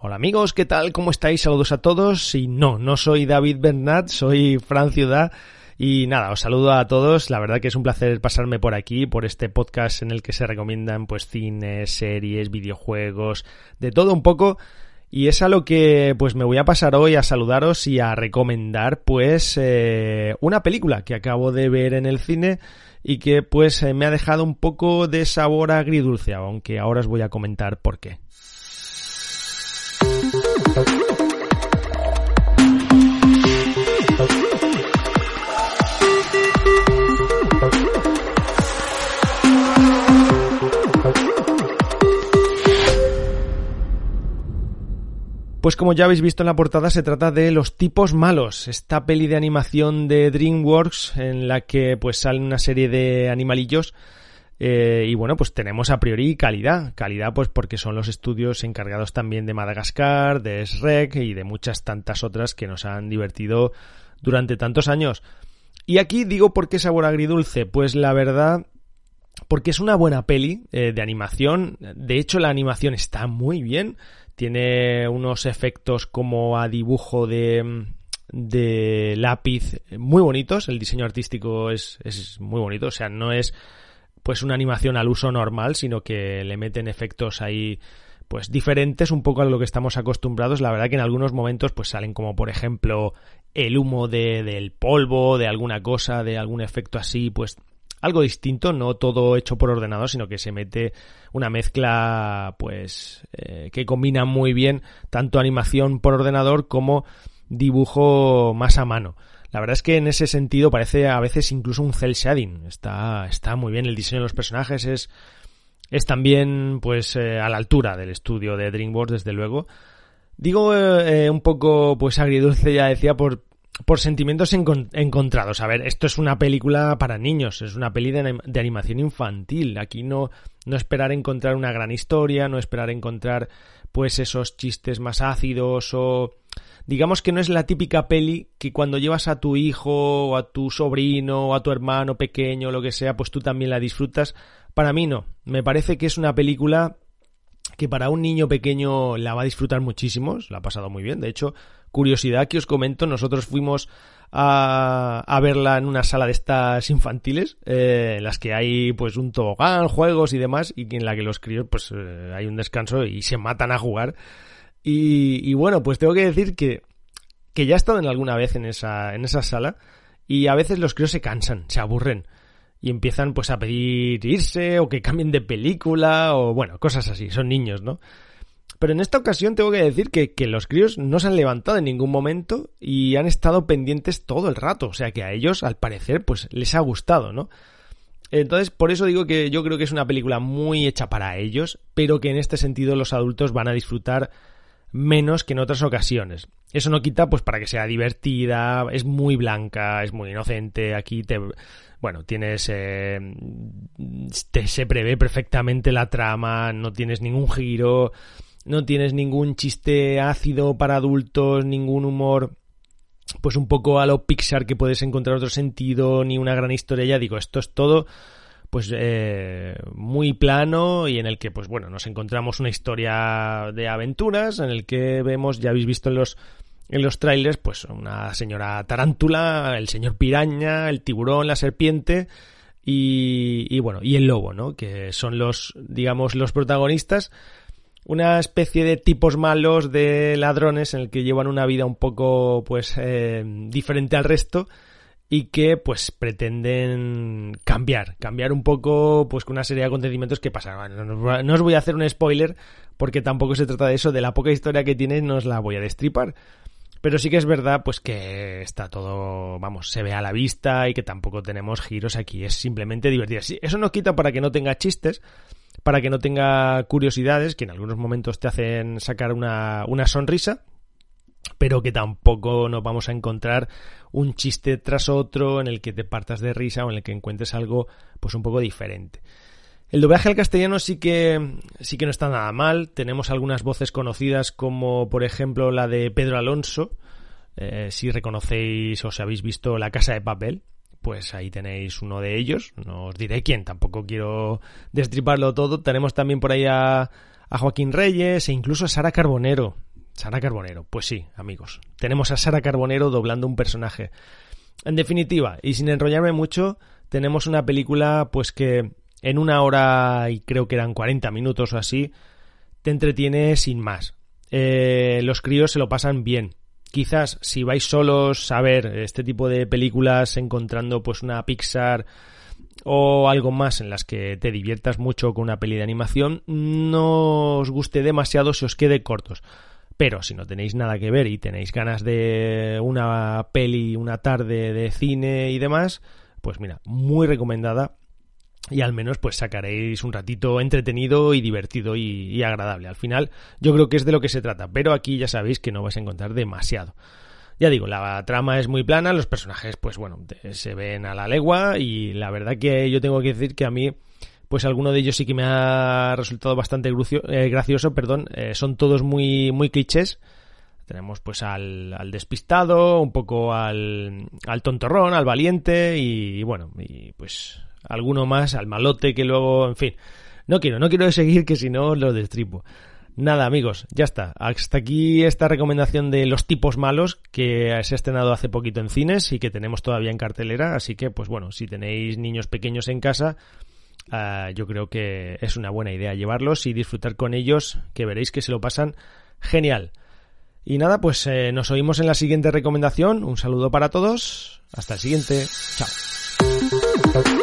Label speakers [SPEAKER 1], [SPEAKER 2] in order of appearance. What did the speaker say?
[SPEAKER 1] Hola amigos, ¿qué tal? ¿Cómo estáis? Saludos a todos. Y no, no soy David Bernat, soy Fran Ciudad. Y nada, os saludo a todos. La verdad que es un placer pasarme por aquí, por este podcast en el que se recomiendan pues cines, series, videojuegos, de todo un poco. Y es a lo que pues me voy a pasar hoy a saludaros y a recomendar pues eh, una película que acabo de ver en el cine y que pues eh, me ha dejado un poco de sabor agridulce, aunque ahora os voy a comentar por qué. Pues como ya habéis visto en la portada, se trata de Los tipos malos, esta peli de animación de DreamWorks en la que pues sale una serie de animalillos eh, y bueno, pues tenemos a priori calidad. Calidad pues porque son los estudios encargados también de Madagascar, de Shrek y de muchas tantas otras que nos han divertido durante tantos años. Y aquí digo por qué sabor agridulce. Pues la verdad, porque es una buena peli eh, de animación. De hecho, la animación está muy bien. Tiene unos efectos como a dibujo de, de lápiz muy bonitos. El diseño artístico es, es muy bonito. O sea, no es pues una animación al uso normal, sino que le meten efectos ahí pues diferentes un poco a lo que estamos acostumbrados. La verdad que en algunos momentos pues salen como por ejemplo el humo de, del polvo, de alguna cosa, de algún efecto así, pues algo distinto, no todo hecho por ordenador, sino que se mete una mezcla, pues, eh, que combina muy bien tanto animación por ordenador como dibujo más a mano. La verdad es que en ese sentido parece a veces incluso un cel shading. Está, está muy bien. El diseño de los personajes es, es también, pues, eh, a la altura del estudio de DreamWorks, desde luego. Digo eh, un poco, pues, agridulce, ya decía, por, por sentimientos encontrados. A ver, esto es una película para niños, es una peli de, de, animación infantil. Aquí no, no esperar encontrar una gran historia, no esperar encontrar pues esos chistes más ácidos o digamos que no es la típica peli que cuando llevas a tu hijo o a tu sobrino o a tu hermano pequeño lo que sea, pues tú también la disfrutas. Para mí no, me parece que es una película que para un niño pequeño la va a disfrutar muchísimo, la ha pasado muy bien. De hecho, curiosidad que os comento, nosotros fuimos a, a verla en una sala de estas infantiles, eh, en las que hay pues un tobogán, juegos y demás, y en la que los críos pues eh, hay un descanso y se matan a jugar. Y, bueno, pues tengo que decir que, que ya he estado en alguna vez en esa, en esa sala y a veces los críos se cansan, se aburren y empiezan pues a pedir irse o que cambien de película o bueno, cosas así, son niños, ¿no? Pero en esta ocasión tengo que decir que, que, los críos no se han levantado en ningún momento y han estado pendientes todo el rato. O sea que a ellos, al parecer, pues les ha gustado, ¿no? Entonces, por eso digo que yo creo que es una película muy hecha para ellos, pero que en este sentido los adultos van a disfrutar menos que en otras ocasiones. Eso no quita, pues, para que sea divertida, es muy blanca, es muy inocente. Aquí te, bueno, tienes, eh, te, se prevé perfectamente la trama, no tienes ningún giro no tienes ningún chiste ácido para adultos, ningún humor pues un poco a lo Pixar que puedes encontrar otro sentido, ni una gran historia, ya digo, esto es todo pues eh, muy plano y en el que pues bueno nos encontramos una historia de aventuras en el que vemos ya habéis visto en los en los trailers pues una señora tarántula el señor piraña el tiburón la serpiente y, y bueno y el lobo no que son los digamos los protagonistas. Una especie de tipos malos de ladrones en el que llevan una vida un poco pues eh, diferente al resto y que pues pretenden cambiar, cambiar un poco pues con una serie de acontecimientos que pasan. no, no, os voy a hacer un spoiler porque tampoco se trata de eso, de la poca historia que tiene no os la voy a destripar. Pero sí que es verdad pues que está todo, vamos, se ve a la vista y que tampoco tenemos giros aquí, es simplemente divertido. Eso no quita para que no tenga chistes, para que no tenga curiosidades, que en algunos momentos te hacen sacar una, una sonrisa, pero que tampoco nos vamos a encontrar un chiste tras otro en el que te partas de risa o en el que encuentres algo pues un poco diferente. El doblaje al castellano sí que sí que no está nada mal. Tenemos algunas voces conocidas como por ejemplo la de Pedro Alonso. Eh, si reconocéis o si habéis visto La Casa de Papel, pues ahí tenéis uno de ellos. No os diré quién, tampoco quiero destriparlo todo. Tenemos también por ahí a, a Joaquín Reyes e incluso a Sara Carbonero. Sara Carbonero. Pues sí, amigos. Tenemos a Sara Carbonero doblando un personaje. En definitiva, y sin enrollarme mucho, tenemos una película pues que en una hora y creo que eran 40 minutos o así, te entretiene sin más. Eh, los críos se lo pasan bien. Quizás si vais solos a ver este tipo de películas encontrando pues una Pixar o algo más en las que te diviertas mucho con una peli de animación, no os guste demasiado si os quede cortos. Pero si no tenéis nada que ver y tenéis ganas de una peli, una tarde de cine y demás, pues mira, muy recomendada y al menos pues sacaréis un ratito entretenido y divertido y, agradable. Al final yo creo que es de lo que se trata, pero aquí ya sabéis que no vais a encontrar demasiado. Ya digo, la trama es muy plana, los personajes pues bueno, se ven a la legua y la verdad que yo tengo que decir que a mí pues alguno de ellos sí que me ha resultado bastante eh, gracioso, perdón, eh, son todos muy, muy clichés. Tenemos pues al, al despistado, un poco al, al tontorrón, al valiente y, bueno, y pues alguno más, al malote que luego, en fin. No quiero, no quiero seguir que si no lo destripo. Nada, amigos, ya está. Hasta aquí esta recomendación de los tipos malos que se ha estrenado hace poquito en cines y que tenemos todavía en cartelera. Así que, pues bueno, si tenéis niños pequeños en casa, Ah, yo creo que es una buena idea llevarlos y disfrutar con ellos, que veréis que se lo pasan genial. Y nada, pues eh, nos oímos en la siguiente recomendación. Un saludo para todos. Hasta el siguiente. Chao.